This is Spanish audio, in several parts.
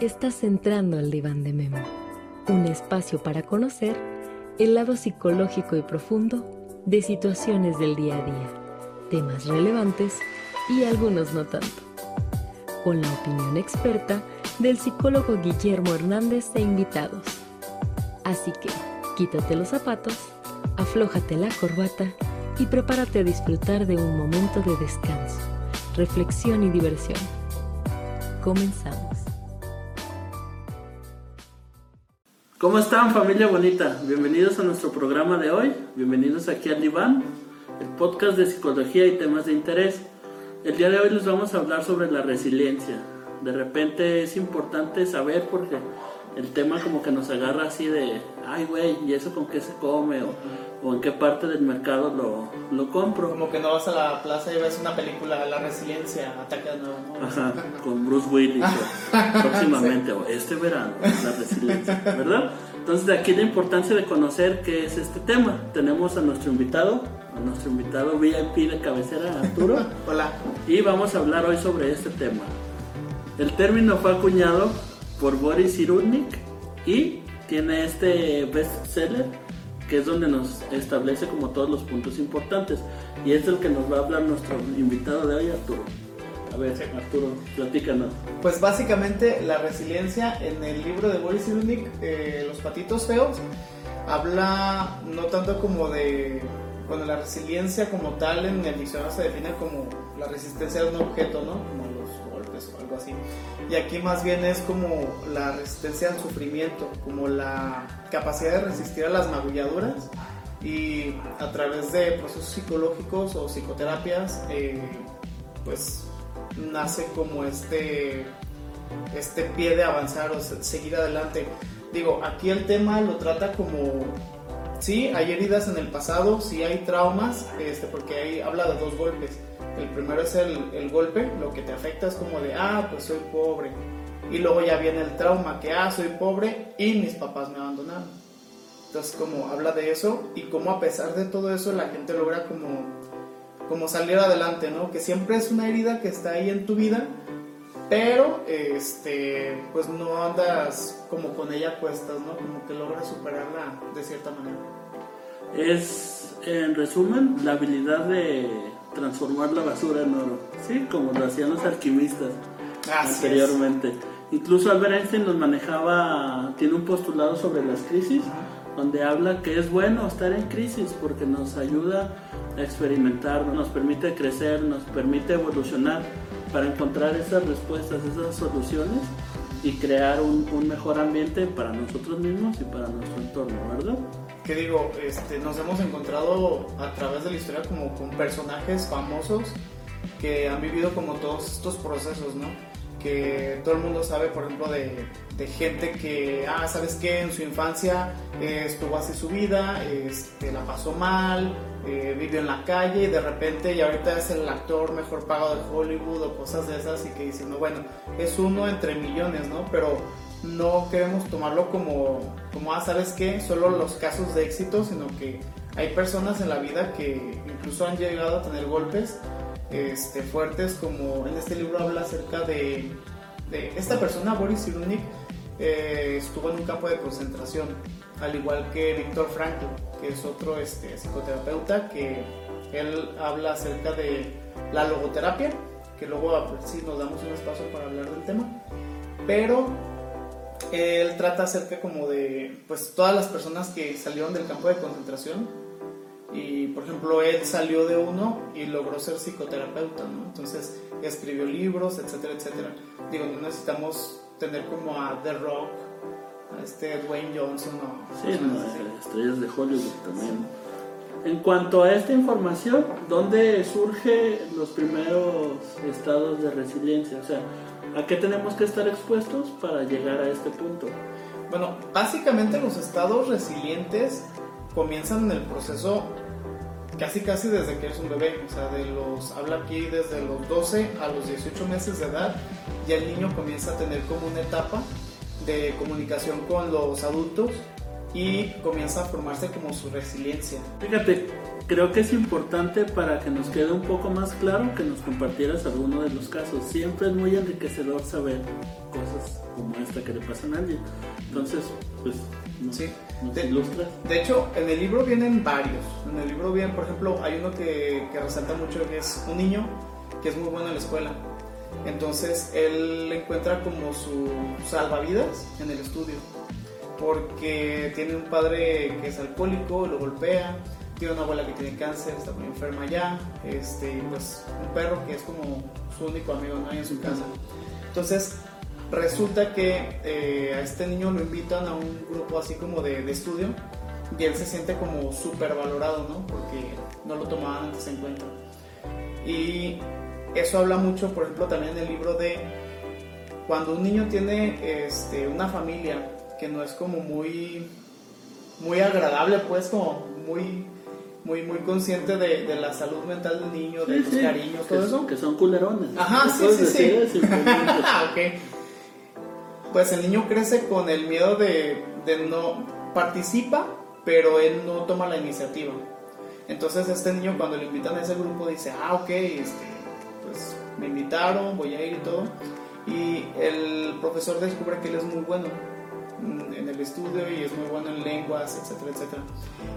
Estás entrando al diván de Memo, un espacio para conocer el lado psicológico y profundo de situaciones del día a día, temas relevantes y algunos no tanto. Con la opinión experta del psicólogo Guillermo Hernández e invitados. Así que, quítate los zapatos, aflójate la corbata y prepárate a disfrutar de un momento de descanso, reflexión y diversión. Comenzamos. ¿Cómo están familia bonita? Bienvenidos a nuestro programa de hoy, bienvenidos aquí al Diván, el podcast de psicología y temas de interés. El día de hoy les vamos a hablar sobre la resiliencia. De repente es importante saber porque el tema como que nos agarra así de, ay güey, ¿y eso con qué se come? O, en qué parte del mercado lo, lo, compro. Como que no vas a la plaza y ves una película, La Resiliencia, Ataque de nuevo. Ajá, con Bruce Willis próximamente, o este verano, La Resiliencia, ¿verdad? Entonces de aquí la importancia de conocer qué es este tema. Tenemos a nuestro invitado, a nuestro invitado VIP de cabecera, Arturo. Hola. Y vamos a hablar hoy sobre este tema. El término fue acuñado por Boris Cyrulnik y tiene este bestseller que es donde nos establece como todos los puntos importantes y es el que nos va a hablar nuestro invitado de hoy, Arturo. A ver, Arturo, platícanos. Pues básicamente la resiliencia en el libro de Boris Cyrulnik, eh, Los patitos feos, habla no tanto como de bueno, la resiliencia como tal en el diccionario se define como la resistencia de un objeto, ¿no? Como los golpes o algo así. Y aquí más bien es como la resistencia al sufrimiento, como la capacidad de resistir a las magulladuras y a través de procesos psicológicos o psicoterapias, eh, pues nace como este, este pie de avanzar o seguir adelante. Digo, aquí el tema lo trata como sí, hay heridas en el pasado, sí hay traumas, este, porque ahí habla de dos golpes. El primero es el, el, golpe, lo que te afecta es como de, ah, pues soy pobre. Y luego ya viene el trauma, que, ah, soy pobre y mis papás me abandonaron. Entonces, como habla de eso y como a pesar de todo eso la gente logra como, como salir adelante, ¿no? Que siempre es una herida que está ahí en tu vida, pero este, pues no andas como con ella a cuestas, ¿no? Como que logras superarla de cierta manera. Es, en resumen, la habilidad de transformar la basura en oro, ¿sí? Como lo hacían los alquimistas anteriormente. Incluso Albert Einstein nos manejaba, tiene un postulado sobre las crisis, donde habla que es bueno estar en crisis porque nos ayuda a experimentar, nos permite crecer, nos permite evolucionar para encontrar esas respuestas, esas soluciones y crear un, un, mejor ambiente para nosotros mismos y para nuestro entorno, ¿verdad? Que digo, este, nos hemos encontrado a través de la historia como con personajes famosos que han vivido como todos estos procesos, ¿no? Que todo el mundo sabe, por ejemplo, de, gente que, ah, ¿sabes qué? En su infancia eh, estuvo así su vida, este, la pasó mal, eh, vivió en la calle y de repente y ahorita es el actor mejor pagado de Hollywood o cosas de esas y que dicen, no, bueno, es uno entre millones, ¿no? Pero no queremos tomarlo como, como, ah, ¿sabes qué? Solo los casos de éxito, sino que hay personas en la vida que incluso han llegado a tener golpes este, fuertes, como en este libro habla acerca de, esta persona, Boris Cyrulnik, eh, estuvo en un campo de concentración, al igual que Víctor Frankl, que es otro este, psicoterapeuta, que él habla acerca de la logoterapia, que luego sí nos damos un espacio para hablar del tema, pero él trata acerca como de pues todas las personas que salieron del campo de concentración y por ejemplo él salió de uno y logró ser psicoterapeuta, ¿no? Entonces escribió libros, etcétera, etcétera. Digo, no necesitamos tener como a The Rock, a este Dwayne Johnson o... Sí, no, estrellas de Hollywood también. En cuanto a esta información, ¿dónde surgen los primeros estados de resiliencia? O sea, ¿a qué tenemos que estar expuestos para llegar a este punto? Bueno, básicamente los estados resilientes comienzan en el proceso casi casi desde que eres un bebé, o sea, de los, habla aquí desde los 12 a los 18 meses de edad, ya el niño comienza a tener como una etapa de comunicación con los adultos y comienza a formarse como su resiliencia. Fíjate, creo que es importante para que nos quede un poco más claro que nos compartieras alguno de los casos. Siempre es muy enriquecedor saber cosas como hasta que le pasan a alguien. Entonces, pues, no, sí. de, ilustras. De hecho, en el libro vienen varios. En el libro vienen, por ejemplo, hay uno que, que resalta mucho que es un niño que es muy bueno en la escuela. Entonces, él encuentra como su salvavidas en el estudio. Porque tiene un padre que es alcohólico, lo golpea, tiene una abuela que tiene cáncer, está muy enferma ya, este, pues un perro que es como su único amigo ¿no? en su casa. Entonces, resulta que eh, a este niño lo invitan a un grupo así como de, estudio y él se siente como súper valorado, ¿no? Porque no lo tomaban antes en cuenta. Y eso habla mucho, por ejemplo, también en el libro de cuando un niño tiene este, una familia que no es como muy, muy agradable, pues como muy muy, muy consciente de, de, la salud mental del niño, de los cariños, todo eso. Que son culerones. Ajá, sí, sí, sí. ok. Pues el niño crece con el miedo de, de no participa, pero él no toma la iniciativa. Entonces este niño cuando le invitan a ese grupo dice, ah, ok, este, pues me invitaron, voy a ir y todo. Y el profesor descubre que él es muy bueno en el estudio y es muy bueno en lenguas, etcétera, etcétera.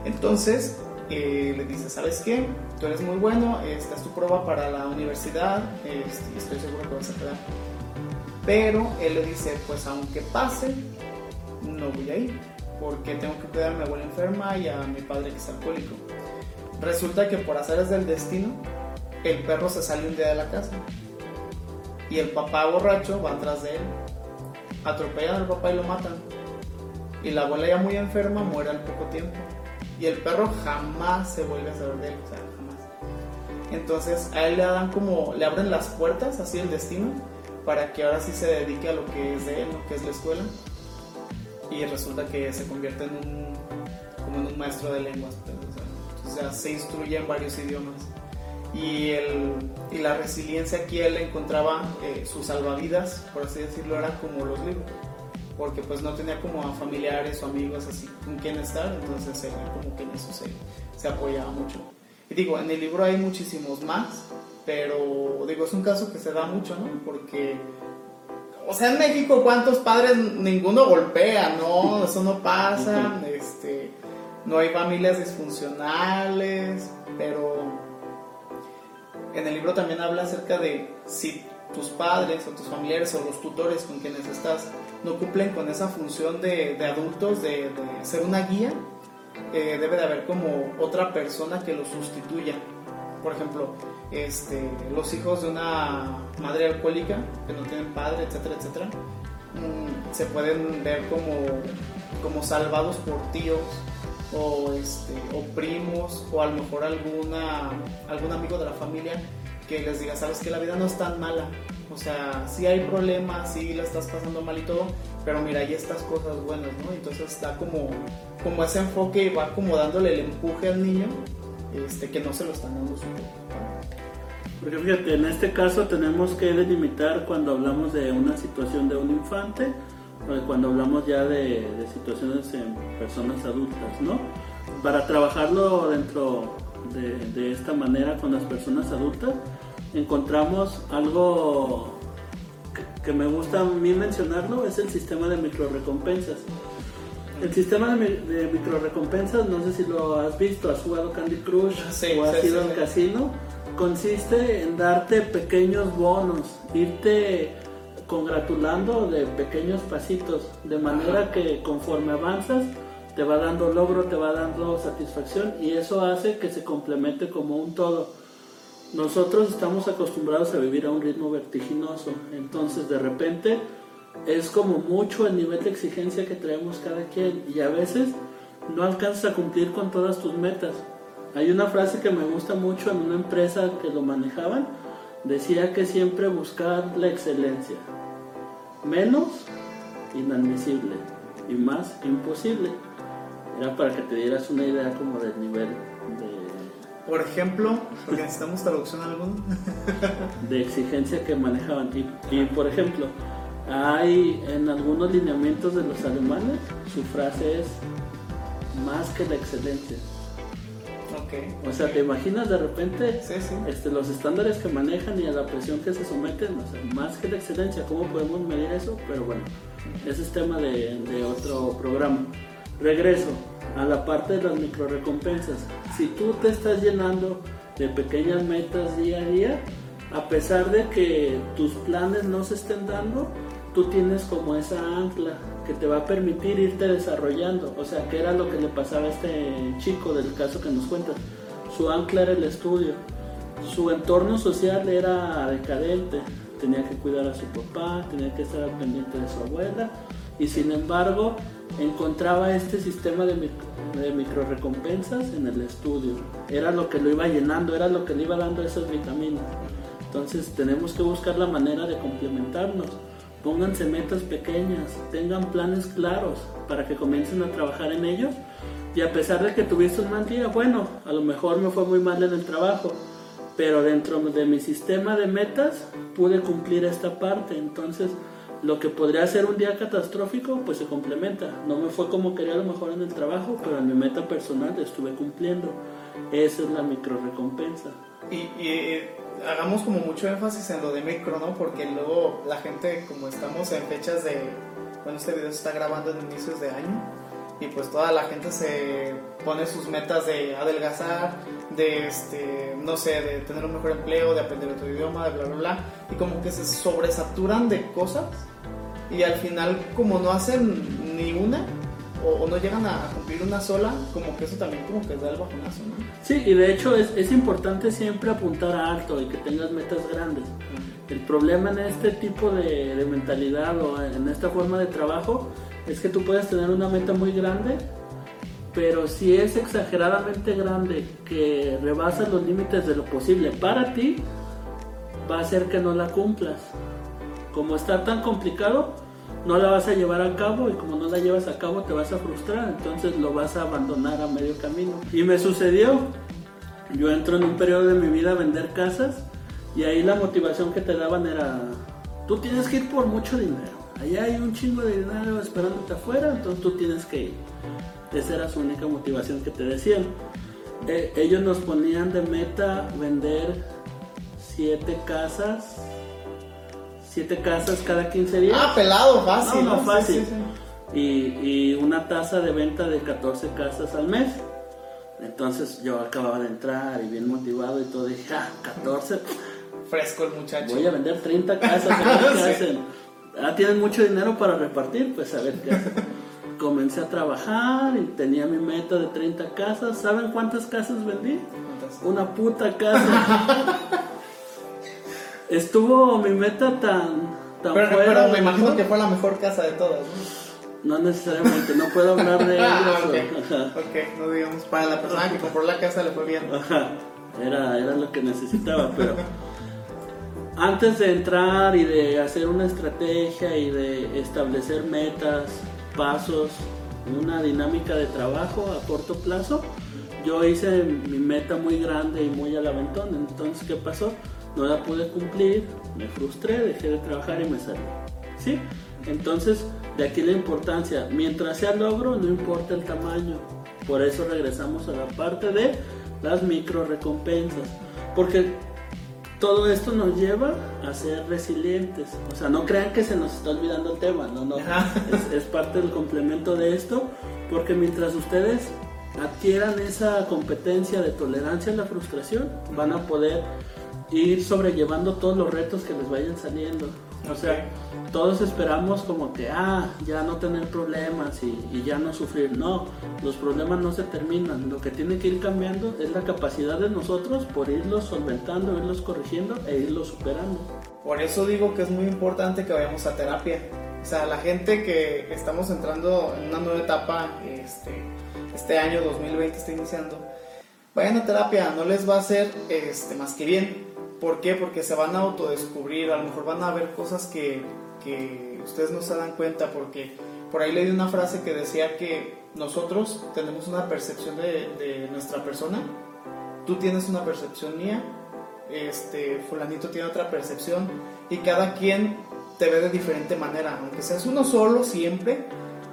Entonces, le dice, ¿sabes qué? Tú eres muy bueno, esta es tu prueba para la universidad, este, estoy seguro que vas a quedar. Pero él le dice, pues aunque pase, no voy a ir, porque tengo que cuidar a mi abuela enferma y a mi padre que es alcohólico. Resulta que por hacer del destino, el perro se sale un día de la casa y el papá borracho va atrás de él. Atropellan al papá y lo matan. Y la abuela ya muy enferma muere al poco tiempo y el perro jamás se vuelve a saber de él, o sea, jamás. Entonces a él le dan como, le abren las puertas, así el destino, para que ahora sí se dedique a lo que es de él, lo que es la escuela. Y resulta que se convierte en un, como en un maestro de lenguas, pues, o, sea, se instruye en varios idiomas. Y, el, y la resiliencia aquí él encontraba eh, sus salvavidas, por así decirlo, era como los libros porque pues no tenía como a familiares o amigos así con quien estar, entonces él como que en eso se, se apoyaba mucho. Y digo, en el libro hay muchísimos más, pero digo, es un caso que se da mucho, ¿no? Porque, o sea, en México, ¿cuántos padres ninguno golpea? No, eso no pasa, este, no hay familias disfuncionales, pero en el libro también habla acerca de si tus padres o tus familiares o los tutores con quienes estás no cumplen con esa función de, adultos, de, ser una guía, eh, debe de haber como otra persona que lo sustituya. Por ejemplo, este, los hijos de una madre alcohólica que no tienen padre, etcétera, etcétera, mm, se pueden ver como, como salvados por tíos o, este, o primos o a lo mejor alguna, algún amigo de la familia que les diga, sabes que la vida no es tan mala, o sea, sí hay problemas, sí la estás pasando mal y todo, pero mira, hay estas cosas buenas, ¿no? Entonces da como, como ese enfoque y va como dándole el empuje al niño, este, que no se lo están dando su Porque fíjate, en este caso tenemos que delimitar cuando hablamos de una situación de un infante, cuando hablamos ya de, situaciones en personas adultas, ¿no? Para trabajarlo dentro de, de esta manera con las personas adultas, encontramos algo que, me gusta a mí mencionarlo, es el sistema de microrecompensas. El sistema de, de microrecompensas, no sé si lo has visto, has jugado Candy Crush o has ido al casino, consiste en darte pequeños bonos, irte congratulando de pequeños pasitos, de manera que conforme avanzas te va dando logro, te va dando satisfacción y eso hace que se complemente como un todo nosotros estamos acostumbrados a vivir a un ritmo vertiginoso, entonces de repente es como mucho el nivel de exigencia que traemos cada quien y a veces no alcanzas a cumplir con todas tus metas. Hay una frase que me gusta mucho en una empresa que lo manejaban, decía que siempre buscar la excelencia, menos inadmisible y más imposible. Era para que te dieras una idea como del nivel de por ejemplo, porque necesitamos traducción alguna. de exigencia que manejaban. Y, por ejemplo, hay en algunos lineamientos de los alemanes, su frase es más que la excelencia. O sea, ¿te imaginas de repente Este, los estándares que manejan y a la presión que se someten? O sea, más que la excelencia, ¿cómo podemos medir eso? Pero bueno, ese es tema de, de otro programa. Regreso a la parte de las micro recompensas. Si tú te estás llenando de pequeñas metas día a día, a pesar de que tus planes no se estén dando, tú tienes como esa ancla que te va a permitir irte desarrollando. O sea, que era lo que le pasaba a este chico del caso que nos cuentas. Su ancla era el estudio. Su entorno social era decadente. Tenía que cuidar a su papá, tenía que estar pendiente de su abuela. Y sin embargo, encontraba este sistema de, micro recompensas en el estudio. Era lo que lo iba llenando, era lo que le iba dando esas vitaminas. Entonces tenemos que buscar la manera de complementarnos. Pónganse metas pequeñas, tengan planes claros para que comiencen a trabajar en ellos. Y a pesar de que tuviste un mal bueno, a lo mejor me fue muy mal en el trabajo, pero dentro de mi sistema de metas pude cumplir esta parte. Entonces, lo que podría ser un día catastrófico, pues se complementa. No me fue como quería a lo mejor en el trabajo, pero en mi meta personal estuve cumpliendo. Esa es la micro recompensa. Y, y, hagamos como mucho énfasis en lo de micro, ¿no? Porque luego la gente, como estamos en fechas de, bueno, este video se está grabando en inicios de año, y pues toda la gente se pone sus metas de adelgazar, de, este, no sé, de tener un mejor empleo, de aprender otro idioma, de bla, bla, bla, y como que se sobresaturan de cosas, y al final como no hacen ni una, o, no llegan a cumplir una sola, como que eso también como que da el bajonazo, ¿no? Sí, y de hecho es, es importante siempre apuntar a alto y que tengas metas grandes. El problema en este tipo de, de, mentalidad o en esta forma de trabajo es que tú puedes tener una meta muy grande, pero si es exageradamente grande que rebasa los límites de lo posible para ti, va a hacer que no la cumplas. Como está tan complicado, no la vas a llevar a cabo y como no la llevas a cabo te vas a frustrar, entonces lo vas a abandonar a medio camino. Y me sucedió, yo entro en un periodo de mi vida a vender casas y ahí la motivación que te daban era, tú tienes que ir por mucho dinero, allá hay un chingo de dinero esperándote afuera, entonces tú tienes que ir. Esa era su única motivación que te decían. Eh, ellos nos ponían de meta vender siete casas siete casas cada 15 días. Ah, pelado, fácil. No, no, fácil. Y, y, una tasa de venta de 14 casas al mes. Entonces yo acababa de entrar y bien motivado y todo, dije, ah, 14. Fresco el muchacho. Voy a vender 30 casas. ¿qué hacen? Ah, tienen mucho dinero para repartir, pues a ver qué hacen. Comencé a trabajar y tenía mi meta de 30 casas. ¿Saben cuántas casas vendí? Una puta casa. estuvo mi meta tan, tan pero, Pero me imagino que fue la mejor casa de todas, ¿no? necesariamente, no puedo hablar de ah, ellos. ok, no digamos, para la persona que compró la casa le fue bien. Era, era lo que necesitaba, pero antes de entrar y de hacer una estrategia y de establecer metas, pasos, una dinámica de trabajo a corto plazo, yo hice mi meta muy grande y muy al aventón. Entonces, ¿qué pasó? no la pude cumplir, me frustré, dejé de trabajar y me salí. ¿Sí? Entonces, de aquí la importancia, mientras sea logro, no importa el tamaño. Por eso regresamos a la parte de las micro recompensas. Porque todo esto nos lleva a ser resilientes. O sea, no crean que se nos está olvidando el tema, no, no. Es, es parte del complemento de esto. Porque mientras ustedes adquieran esa competencia de tolerancia a la frustración, van a poder ir sobrellevando todos los retos que les vayan saliendo. O sea, todos esperamos como que, ah, ya no tener problemas y, ya no sufrir. No, los problemas no se terminan. Lo que tiene que ir cambiando es la capacidad de nosotros por irlos solventando, irlos corrigiendo e irlos superando. Por eso digo que es muy importante que vayamos a terapia. O sea, la gente que estamos entrando en una nueva etapa, este, este año 2020 está iniciando, vayan a terapia, no les va a hacer este, más que bien ¿Por qué? Porque se van a autodescubrir, a lo mejor van a ver cosas que, que ustedes no se dan cuenta, porque por ahí leí una frase que decía que nosotros tenemos una percepción de, de nuestra persona, tú tienes una percepción mía, este, fulanito tiene otra percepción, y cada quien te ve de diferente manera, aunque seas uno solo siempre,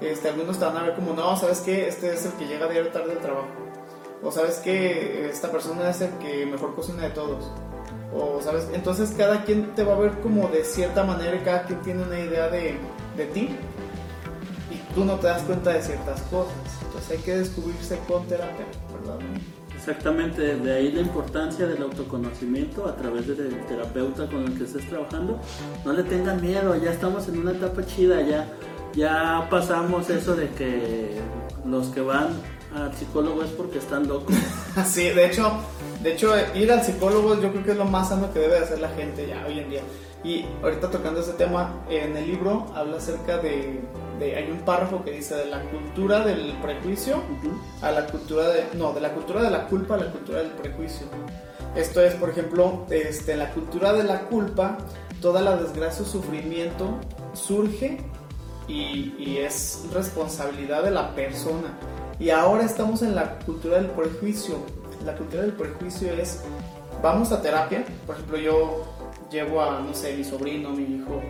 este, algunos te van a ver como, no, ¿sabes qué? Este es el que llega diario tarde del trabajo o sabes que esta persona es el que mejor cocina de todos, o sabes, entonces cada quien te va a ver como de cierta manera y cada quien tiene una idea de, de ti y tú no te das cuenta de ciertas cosas, entonces hay que descubrirse con terapia, ¿verdad? Exactamente, de ahí la importancia del autoconocimiento a través del terapeuta con el que estés trabajando. No le tengan miedo, ya estamos en una etapa chida, ya, ya pasamos eso de que los que van al psicólogo es porque están locos. sí, de hecho, de hecho, ir al psicólogo yo creo que es lo más sano que debe hacer la gente ya hoy en día. Y ahorita tocando ese tema, en el libro habla acerca de, hay un párrafo que dice de la cultura del prejuicio a la cultura de, no, de la cultura de la culpa a la cultura del prejuicio. Esto es, por ejemplo, este, la cultura de la culpa, toda la desgracia o sufrimiento surge y, y es responsabilidad de la persona. Y ahora estamos en la cultura del prejuicio. La cultura del prejuicio es, vamos a terapia, por ejemplo, yo llevo a, no sé, mi sobrino, mi hijo,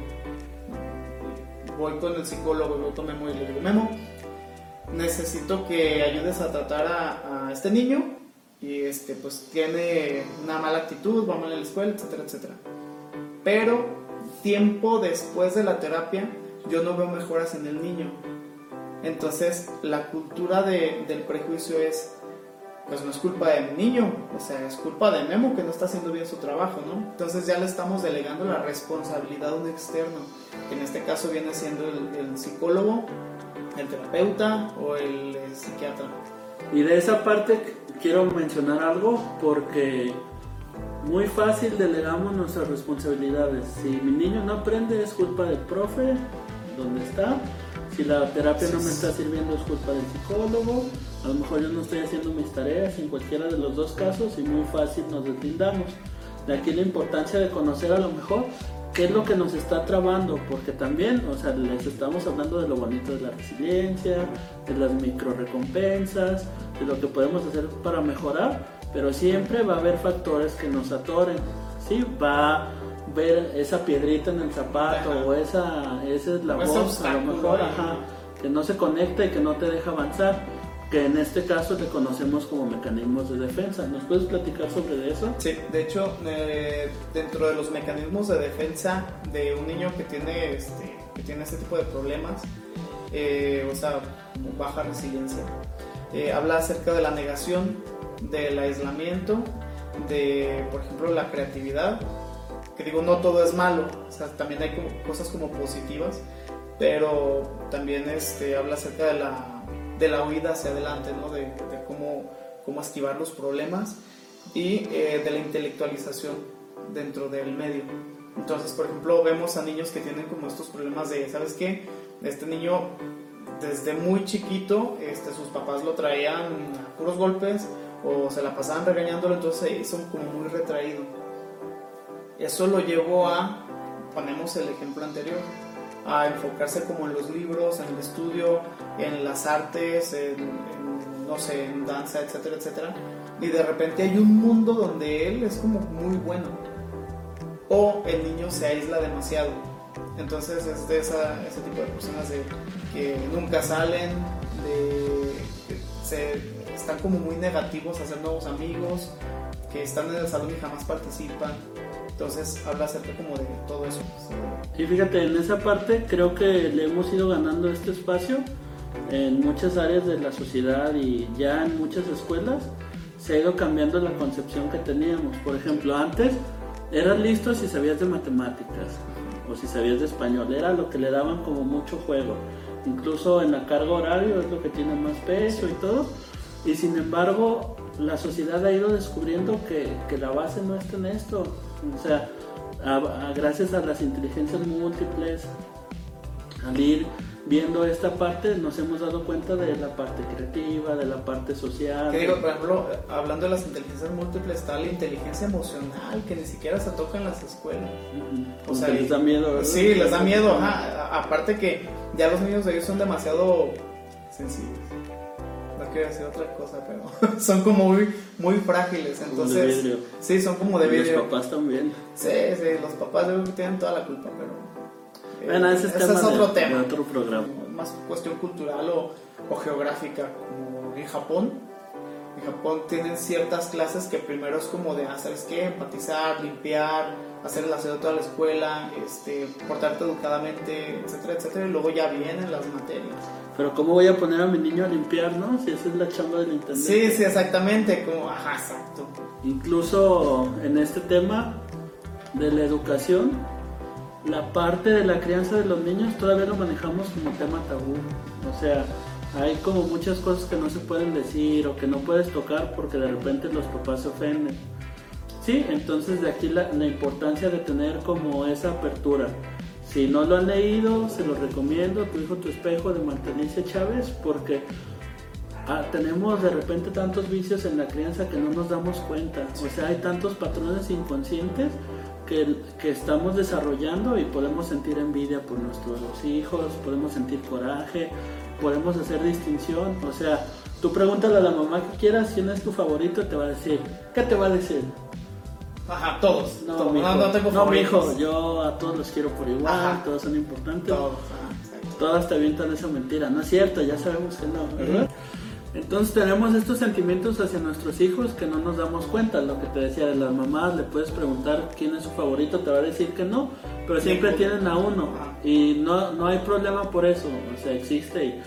voy con el psicólogo, voy con Memo y le digo, Memo, necesito que ayudes a tratar a, este niño y este, pues tiene una mala actitud, va mal en la escuela, etcétera, etcétera. Pero tiempo después de la terapia, yo no veo mejoras en el niño. Entonces, la cultura del prejuicio es, pues no es culpa de mi niño, o sea, es culpa de Memo que no está haciendo bien su trabajo, ¿no? Entonces ya le estamos delegando la responsabilidad a un externo, que en este caso viene siendo el, psicólogo, el terapeuta o el, el psiquiatra. Y de esa parte quiero mencionar algo porque muy fácil delegamos nuestras responsabilidades. Si mi niño no aprende es culpa del profe, donde está, si la terapia no me está sirviendo es culpa del psicólogo, a lo mejor yo no estoy haciendo mis tareas en cualquiera de los dos casos y muy fácil nos deslindamos. De aquí la importancia de conocer a lo mejor qué es lo que nos está trabando, porque también, o sea, les estamos hablando de lo bonito de la resiliencia, de las micro recompensas, de lo que podemos hacer para mejorar, pero siempre va a haber factores que nos atoren, ¿sí? Va ver esa piedrita en el zapato o esa, esa es la voz a lo mejor, que no se conecta y que no te deja avanzar, que en este caso le conocemos como mecanismos de defensa. ¿Nos puedes platicar sobre eso? Sí, de hecho, eh, dentro de los mecanismos de defensa de un niño que tiene este, que tiene este tipo de problemas, eh, o sea, baja resiliencia, eh, habla acerca de la negación, del aislamiento, de, por ejemplo, la creatividad, que digo, no todo es malo, o sea, también hay como, cosas como positivas, pero también este, habla acerca de la, de la huida hacia adelante, ¿no? de, de cómo, cómo esquivar los problemas y eh, de la intelectualización dentro del medio. Entonces, por ejemplo, vemos a niños que tienen como estos problemas de, ¿sabes qué? Este niño desde muy chiquito, este, sus papás lo traían a puros golpes o se la pasaban regañándolo, entonces se hizo como muy retraído eso lo llevó a, ponemos el ejemplo anterior, a enfocarse como en los libros, en el estudio, en las artes, en, no sé, en danza, etcétera, etcétera. Y de repente hay un mundo donde él es como muy bueno. O el niño se aísla demasiado. Entonces es de esa, ese tipo de personas de, que nunca salen, de, que se, están como muy negativos a hacer nuevos amigos, que están en el salón y jamás participan. Entonces habla acerca como de todo eso. Y fíjate, en esa parte creo que le hemos ido ganando este espacio en muchas áreas de la sociedad y ya en muchas escuelas se ha ido cambiando la concepción que teníamos. Por ejemplo, antes eras listo si sabías de matemáticas o si sabías de español, era lo que le daban como mucho juego. Incluso en la carga horario es lo que tiene más peso y todo. Y sin embargo, la sociedad ha ido descubriendo que, que la base no está en esto. O sea, gracias a las inteligencias múltiples, al ir viendo esta parte, nos hemos dado cuenta de la parte creativa, de la parte social. ¿Qué digo? Por ejemplo, hablando de las inteligencias múltiples, está la inteligencia emocional, que ni siquiera se toca en las escuelas. O sea, les da miedo, ¿verdad? Sí, les da miedo. Aparte que ya los niños de ellos son demasiado quiero decir otra cosa, pero son como muy, muy frágiles. Entonces, de sí, son como de vidrio. Los papás también. Sí, sí, los papás yo creo que tienen toda la culpa, pero. Eh, bueno, ese, es, otro tema. otro programa. Más cuestión cultural o, o geográfica, como en Japón. En Japón tienen ciertas clases que primero es como de, hacer ah, qué? Empatizar, limpiar, hacer el aseo de toda la escuela, este, portarte educadamente, etcétera, etcétera, y luego ya vienen las materias. Pero ¿cómo voy a poner a mi niño a limpiar, no? Si esa es la chamba del internet. Sí, sí, exactamente, como, ajá, exacto. Incluso en este tema de la educación, la parte de la crianza de los niños todavía lo manejamos como tema tabú. O sea, hay como muchas cosas que no se pueden decir o que no puedes tocar porque de repente los papás se ofenden. Sí, entonces de aquí la, importancia de tener como esa apertura. Si no lo han leído, se lo recomiendo, Tu hijo, tu espejo de Martenicia Chávez, porque ah, tenemos de repente tantos vicios en la crianza que no nos damos cuenta. O sea, hay tantos patrones inconscientes que, que, estamos desarrollando y podemos sentir envidia por nuestros hijos, podemos sentir coraje, podemos hacer distinción. O sea, tú pregúntale a la mamá que quieras quién es tu favorito, te va a decir. ¿Qué te va a decir? Ajá, todos. No, todos. no, no, tengo no hijo, yo a todos los quiero por igual, todos son importantes. Todos, Todas te avientan esa mentira. No es cierto, ya sabemos que no, ¿verdad? Entonces tenemos estos sentimientos hacia nuestros hijos que no nos damos cuenta. Lo que te decía de las mamás, le puedes preguntar quién es su favorito, te va a decir que no, pero siempre tienen a uno y no, no hay problema por eso, o sea, existe. Y,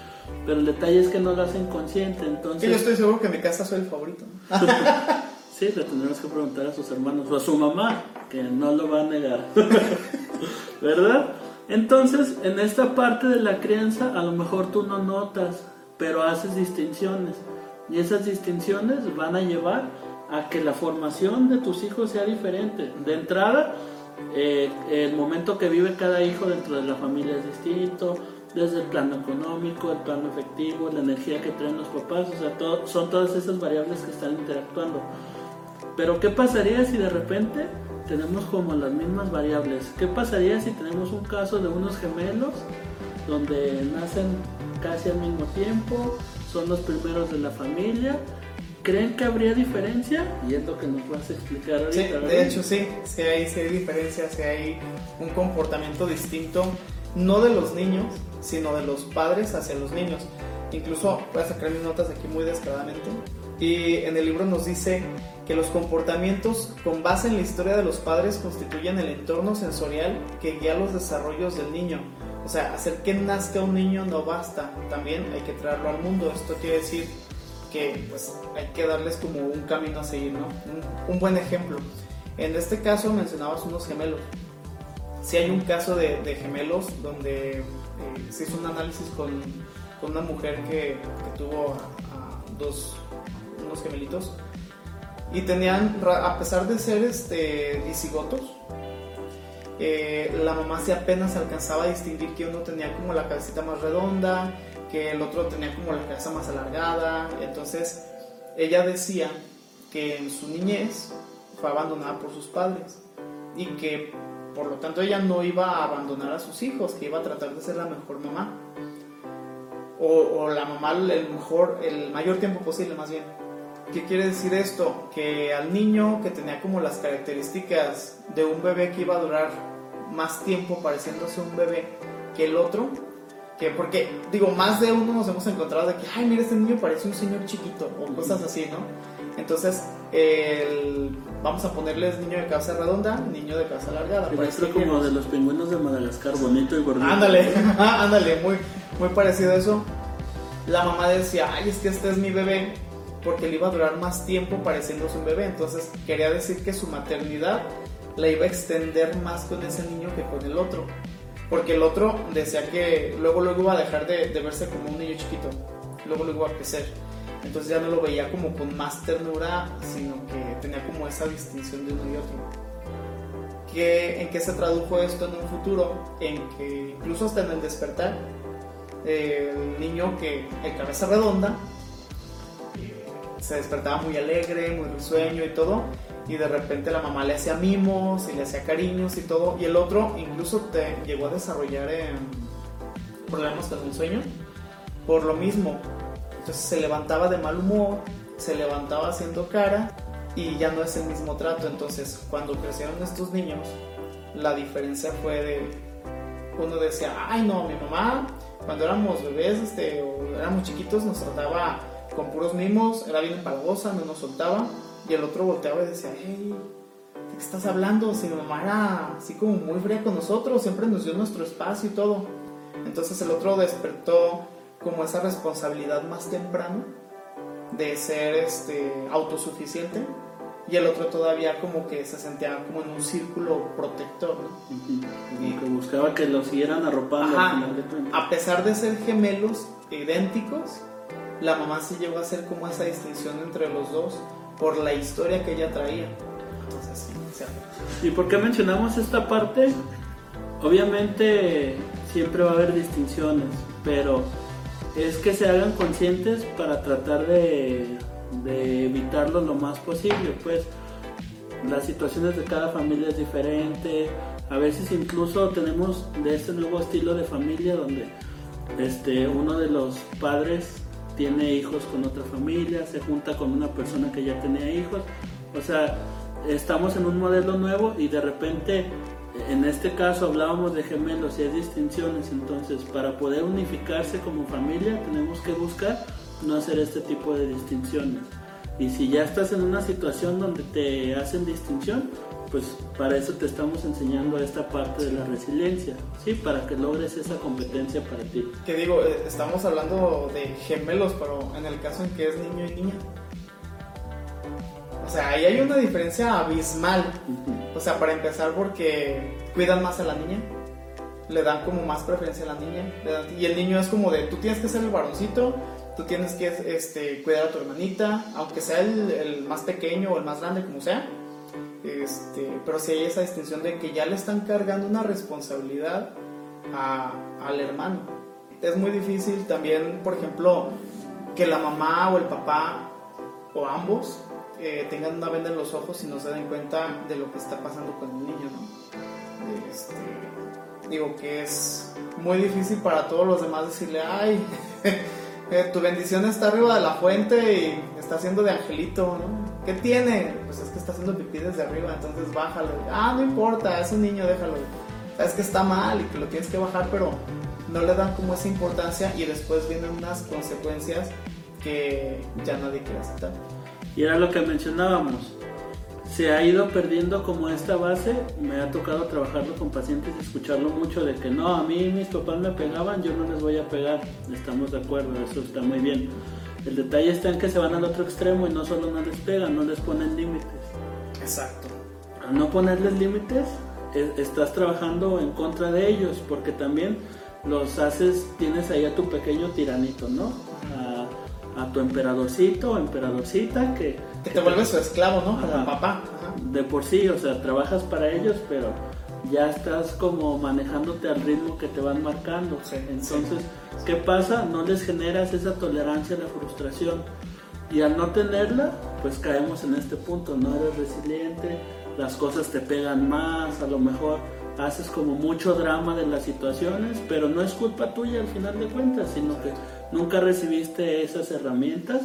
pero el detalle es que no lo hacen consciente, entonces... yo estoy seguro que en mi casa soy el favorito. sí, le tendremos que preguntar a sus hermanos o a su mamá, que no lo va a negar. ¿Verdad? Entonces, en esta parte de la crianza, a lo mejor tú no notas pero haces distinciones. Y esas distinciones van a llevar a que la formación de tus hijos sea diferente. De entrada, eh, el momento que vive cada hijo dentro de la familia es distinto, desde el plano económico, el plano efectivo, la energía que traen los papás, o sea, son todas esas variables que están interactuando. Pero ¿qué pasaría si de repente tenemos como las mismas variables? ¿Qué pasaría si tenemos un caso de unos gemelos donde nacen casi al mismo tiempo, son los primeros de la familia. ¿Creen que habría diferencia? Y es lo que nos vas a explicar ahorita. Sí, de hecho sí, sí hay, sí hay diferencia, sí hay un comportamiento distinto, no de los niños, sino de los padres hacia los niños. Incluso voy a sacar mis notas aquí muy descaradamente. Y en el libro nos dice que los comportamientos con base en la historia de los padres constituyen el entorno sensorial que guía los desarrollos del niño o sea, hacer que nazca un niño no basta, también hay que traerlo al mundo. Esto quiere decir que pues, hay que darles como un camino a seguir, ¿no? Un, buen ejemplo. En este caso mencionabas unos gemelos. Si hay un caso de, gemelos donde eh, se hizo un análisis con, con una mujer que, que tuvo a, dos, unos gemelitos y tenían, a pesar de ser este, disigotos, eh, la mamá se apenas alcanzaba a distinguir que uno tenía como la cabecita más redonda, que el otro tenía como la cabeza más alargada. Entonces ella decía que en su niñez fue abandonada por sus padres y que por lo tanto ella no iba a abandonar a sus hijos, que iba a tratar de ser la mejor mamá. O, la mamá el mejor, el mayor tiempo posible más bien. ¿Qué quiere decir esto? Que al niño que tenía como las características de un bebé que iba a durar más tiempo pareciéndose un bebé que el otro. Que porque, digo, más de uno nos hemos encontrado de que, ay, mira, este niño parece un señor chiquito, o cosas así, ¿no? Entonces, el, vamos a ponerles niño de cabeza redonda, niño de cabeza alargada. Parece como de los pingüinos de Madagascar, bonito y gordito. Ándale, ándale, muy, muy parecido a eso. La mamá decía, ay, es que este es mi bebé, porque le iba a durar más tiempo pareciéndose un bebé. Entonces, quería decir que su maternidad la iba a extender más con ese niño que con el otro. Porque el otro decía que luego luego iba a dejar de, verse como un niño chiquito, luego luego iba a crecer. Entonces ya no lo veía como con más ternura, sino que tenía como esa distinción de uno y otro. ¿Qué, ¿En qué se tradujo esto en un futuro? En que incluso hasta en el despertar, el niño que, el cabeza redonda, se despertaba muy alegre, muy risueño y todo, y de repente la mamá le hacía mimos y le hacía cariños y todo, y el otro incluso llegó a desarrollar problemas con el sueño por lo mismo. Entonces se levantaba de mal humor, se levantaba haciendo cara y ya no es el mismo trato. Entonces cuando crecieron estos niños, la diferencia fue de, uno decía, ay no, mi mamá cuando éramos bebés este, o éramos chiquitos nos trataba con puros mimos, era bien empalagosa, no nos soltaba, y el otro volteaba y decía, hey, ¿de qué estás hablando? Si mi mamá era así como muy fría con nosotros, siempre nos dio nuestro espacio y todo. Entonces el otro despertó como esa responsabilidad más temprano de ser este, autosuficiente y el otro todavía como que se sentía como en un círculo protector, ¿no? Y que buscaba que lo siguieran arropando al final de A pesar de ser gemelos idénticos, la mamá sí llegó a hacer como esa distinción entre los dos por la historia que ella traía. Entonces, sí, ¿Y por qué mencionamos esta parte? Obviamente siempre va a haber distinciones, pero es que se hagan conscientes para tratar de, evitarlo lo más posible. Pues las situaciones de cada familia es diferente. A veces incluso tenemos de este nuevo estilo de familia donde este, uno de los padres tiene hijos con otra familia, se junta con una persona que ya tenía hijos. O sea, estamos en un modelo nuevo y de repente en este caso hablábamos de gemelos y hay distinciones, entonces para poder unificarse como familia tenemos que buscar no hacer este tipo de distinciones. Y si ya estás en una situación donde te hacen distinción, pues para eso te estamos enseñando esta parte de la resiliencia, ¿sí? Para que logres esa competencia para ti. Que digo, eh, estamos hablando de gemelos, pero en el caso en que es niño y niña. O sea, ahí hay una diferencia abismal. O sea, para empezar porque cuidan más a la niña, le dan como más preferencia a la niña, y el niño es como de, tú tienes que ser el varoncito, tú tienes que este, cuidar a tu hermanita, aunque sea el, más pequeño o el más grande, como sea. Este, pero si hay esa distinción de que ya le están cargando una responsabilidad al hermano. Es muy difícil también, por ejemplo, que la mamá o el papá o ambos eh, tengan una venda en los ojos y no se den cuenta de lo que está pasando con el niño, este, digo que es muy difícil para todos los demás decirle, ay, eh, tu bendición está arriba de la fuente y está haciendo de angelito, ¿no? ¿Qué tiene? Pues es que está haciendo pipí desde arriba, entonces bájalo. Ah, no importa, es un niño, déjalo. Sabes que está mal y que lo tienes que bajar, pero no le dan como esa importancia y después vienen unas consecuencias que ya nadie quiere aceptar. Y era lo que mencionábamos. Se ha ido perdiendo como esta base. Me ha tocado trabajarlo con pacientes y escucharlo mucho de que no, a mí mis papás me pegaban, yo no les voy a pegar. Estamos de acuerdo, eso está muy bien. El detalle está en que se van al otro extremo y no solo no les pegan, no les ponen límites. Exacto. Al no ponerles límites, estás trabajando en contra de ellos, porque también los haces, tienes ahí a tu pequeño tiranito, ¿no? a tu emperadorcito o emperadorcita que... Que te vuelves su esclavo, ¿no? Como papá. De por sí, o sea, trabajas para ellos, pero ya estás como manejándote al ritmo que te van marcando. Entonces, ¿qué pasa? No les generas esa tolerancia a la frustración. Y al no tenerla, pues caemos en este punto, no eres resiliente, las cosas te pegan más, a lo mejor haces como mucho drama de las situaciones, pero no es culpa tuya al final de cuentas, sino que nunca recibiste esas herramientas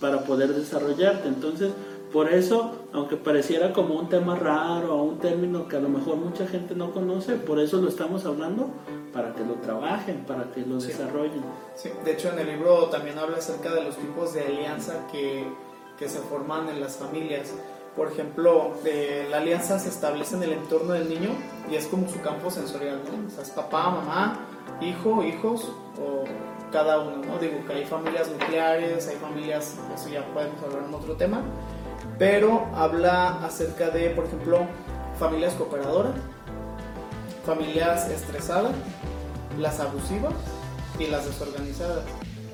para poder desarrollarte. Entonces, por eso, aunque pareciera como un tema raro o un término que a lo mejor mucha gente no conoce, por eso lo estamos hablando, para que lo trabajen, para que lo desarrollen. Sí, de hecho en el libro también habla acerca de los tipos de alianza que, que se forman en las familias. Por ejemplo, la alianza se establece en el entorno del niño y es como su campo sensorial, ¿no? O sea, es papá, mamá, hijo, hijos o cada uno, ¿no? Digo que hay familias nucleares, hay familias, eso ya podemos hablar en otro tema, pero habla acerca de, por ejemplo, familias cooperadoras, familias estresadas, las abusivas y las desorganizadas.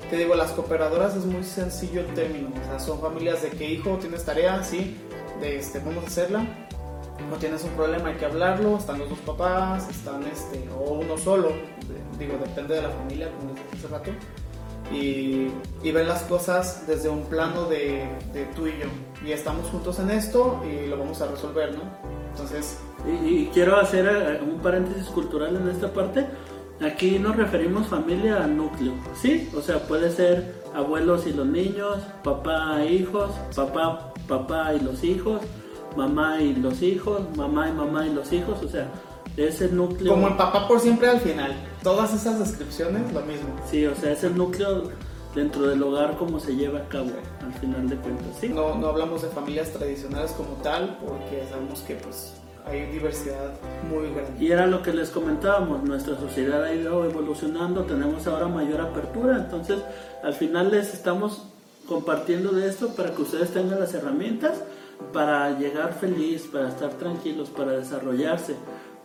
Te digo, las cooperadoras es muy sencillo el término, o sea, son familias de que hijo tienes tarea, sí, de este, vamos a hacerla, no tienes un problema, hay que hablarlo, están los dos papás, están este, o uno solo, digo, depende de la familia, como dije hace rato, y, y, ven las cosas desde un plano de, de, tú y yo, y estamos juntos en esto y lo vamos a resolver, ¿no? Entonces... Y, quiero hacer eh, un paréntesis cultural en esta parte. Aquí nos referimos familia a núcleo, ¿sí? O sea, puede ser abuelos y los niños, papá e hijos, papá, papá y los hijos, mamá y los hijos, mamá y mamá y los hijos, o sea, es el núcleo. Como el papá por siempre al final. Todas esas descripciones, lo mismo. Sí, o sea, es el núcleo dentro del hogar cómo se lleva a cabo al final de cuentas. ¿sí? No, no hablamos de familias tradicionales como tal porque sabemos que pues hay diversidad muy grande. Y era lo que les comentábamos, nuestra sociedad ha ido evolucionando, tenemos ahora mayor apertura, entonces al final les estamos compartiendo de esto para que ustedes tengan las herramientas para llegar feliz, para estar tranquilos, para desarrollarse,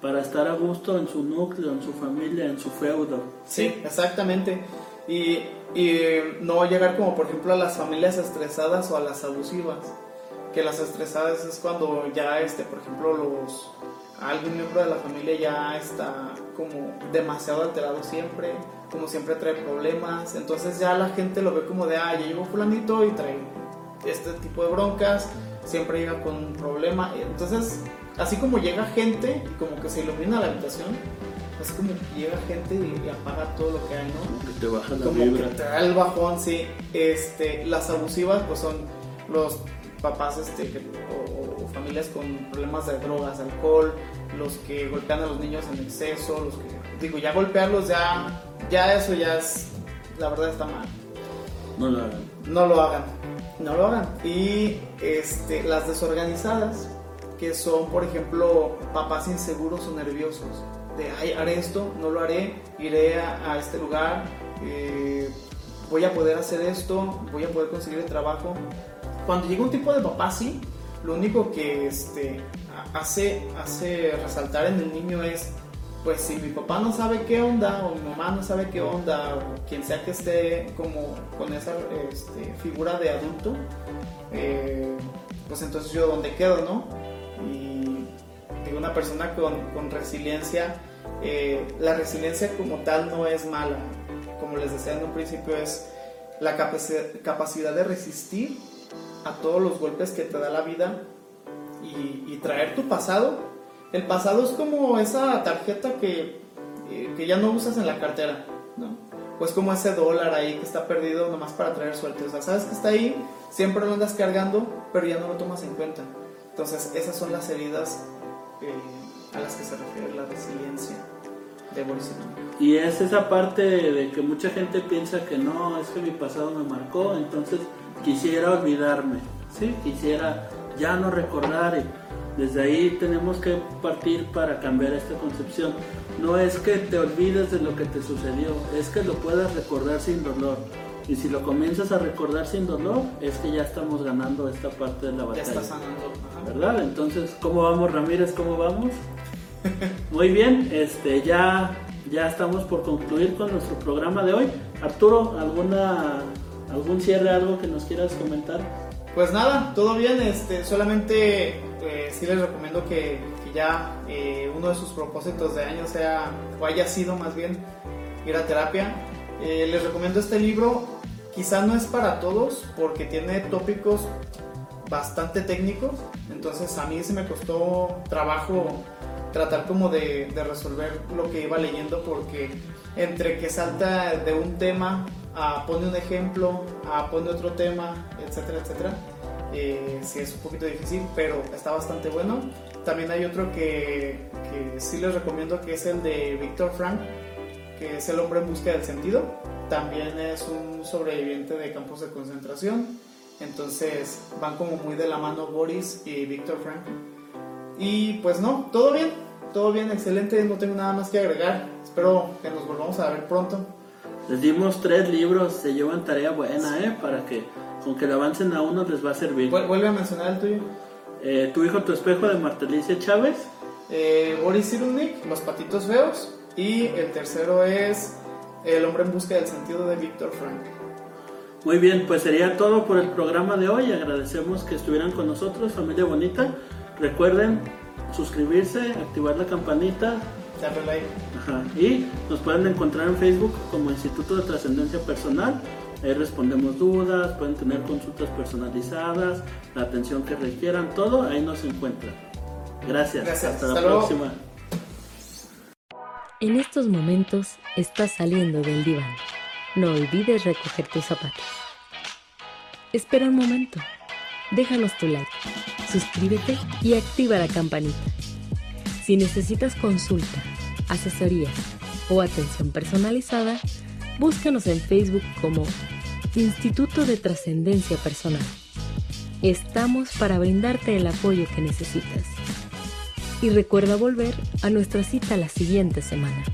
para estar a gusto en su núcleo, en su familia, en su feudo. Sí, exactamente. Y, y no llegar como por ejemplo a las familias estresadas o a las abusivas que las estresadas es cuando ya, este, por ejemplo, los algún miembro de la familia ya está como demasiado alterado siempre, como siempre trae problemas, entonces ya la gente lo ve como de, ah, ya llegó fulanito y trae este tipo de broncas, siempre llega con un problema, entonces así como llega gente y como que se ilumina la habitación, es como que llega gente y, apaga todo lo que hay, ¿no? Que te baja la como vibra. que te da el bajón, sí. Este, las abusivas pues son los papás este, o, familias con problemas de drogas, alcohol, los que golpean a los niños en exceso, los que, digo, ya golpearlos ya, ya eso ya es, la verdad está mal. No lo hagan. No lo hagan, no lo hagan. Y este, las desorganizadas, que son, por ejemplo, papás inseguros o nerviosos, de, ay, haré esto, no lo haré, iré a, este lugar, eh, voy a poder hacer esto, voy a poder conseguir el trabajo cuando llega un tipo de papá así, lo único que este, hace, hace resaltar en el niño es, pues si mi papá no sabe qué onda, o mi mamá no sabe qué onda, o quien sea que esté como con esa este, figura de adulto, eh, pues entonces yo dónde quedo, ¿no? Y digo, una persona con, con resiliencia, eh, la resiliencia como tal no es mala, como les decía en un principio, es la capacidad de resistir a todos los golpes que te da la vida y, traer tu pasado. El pasado es como esa tarjeta que, eh, que ya no usas en la cartera, ¿no? Pues como ese dólar ahí que está perdido nomás para traer suerte. O sea, sabes que está ahí, siempre lo andas cargando, pero ya no lo tomas en cuenta. Entonces, esas son las heridas eh, a las que se refiere la resiliencia de Boris Y es esa parte de que mucha gente piensa que no, es que mi pasado me marcó, entonces quisiera olvidarme, ¿sí? quisiera ya no recordar. Y desde ahí tenemos que partir para cambiar esta concepción. No es que te olvides de lo que te sucedió, es que lo puedas recordar sin dolor. Y si lo comienzas a recordar sin dolor, es que ya estamos ganando esta parte de la batalla. Ya está sanando. ¿Verdad? Entonces, ¿cómo vamos, Ramírez? ¿Cómo vamos? Muy bien, este, ya, ya estamos por concluir con nuestro programa de hoy. Arturo, ¿alguna ¿Algún cierre, algo que nos quieras comentar? Pues nada, todo bien, este, solamente eh, sí les recomiendo que, ya eh, uno de sus propósitos de año sea, o haya sido más bien, ir a terapia. Eh, les recomiendo este libro, quizá no es para todos porque tiene tópicos bastante técnicos, entonces a mí sí me costó trabajo tratar como de, resolver lo que iba leyendo porque entre que salta de un tema pone un ejemplo, pone otro tema, etcétera, etcétera. Eh, sí es un poquito difícil, pero está bastante bueno. También hay otro que, que sí les recomiendo, que es el de Víctor Frank, que es El hombre en busca del sentido. También es un sobreviviente de campos de concentración. Entonces van como muy de la mano Boris y Víctor Frank. Y pues no, todo bien, todo bien, excelente, no tengo nada más que agregar. Espero que nos volvamos a ver pronto. Les dimos tres libros, se llevan tarea buena, ¿eh? Para que con que le avancen a uno les va a servir. Vuelve a mencionar el tuyo. Eh, tu hijo, tu espejo de Martelicia Chávez. Eh, Boris Cyrulnik, Los patitos feos. Y el tercero es El hombre en busca del sentido de Víctor Frank. Muy bien, pues sería todo por el programa de hoy. Agradecemos que estuvieran con nosotros, familia bonita. Recuerden suscribirse, activar la campanita, y nos pueden encontrar en Facebook como Instituto de Trascendencia Personal. Ahí respondemos dudas, pueden tener consultas personalizadas, la atención que requieran, todo ahí nos encuentran. Gracias. Hasta, la próxima. En estos momentos estás saliendo del diván. No olvides recoger tus zapatos. Espera un momento. Déjanos tu like, suscríbete y activa la campanita. Si necesitas consulta, asesorías o atención personalizada, búscanos en Facebook como Instituto de Trascendencia Personal. Estamos para brindarte el apoyo que necesitas. Y recuerda volver a nuestra cita la siguiente semana.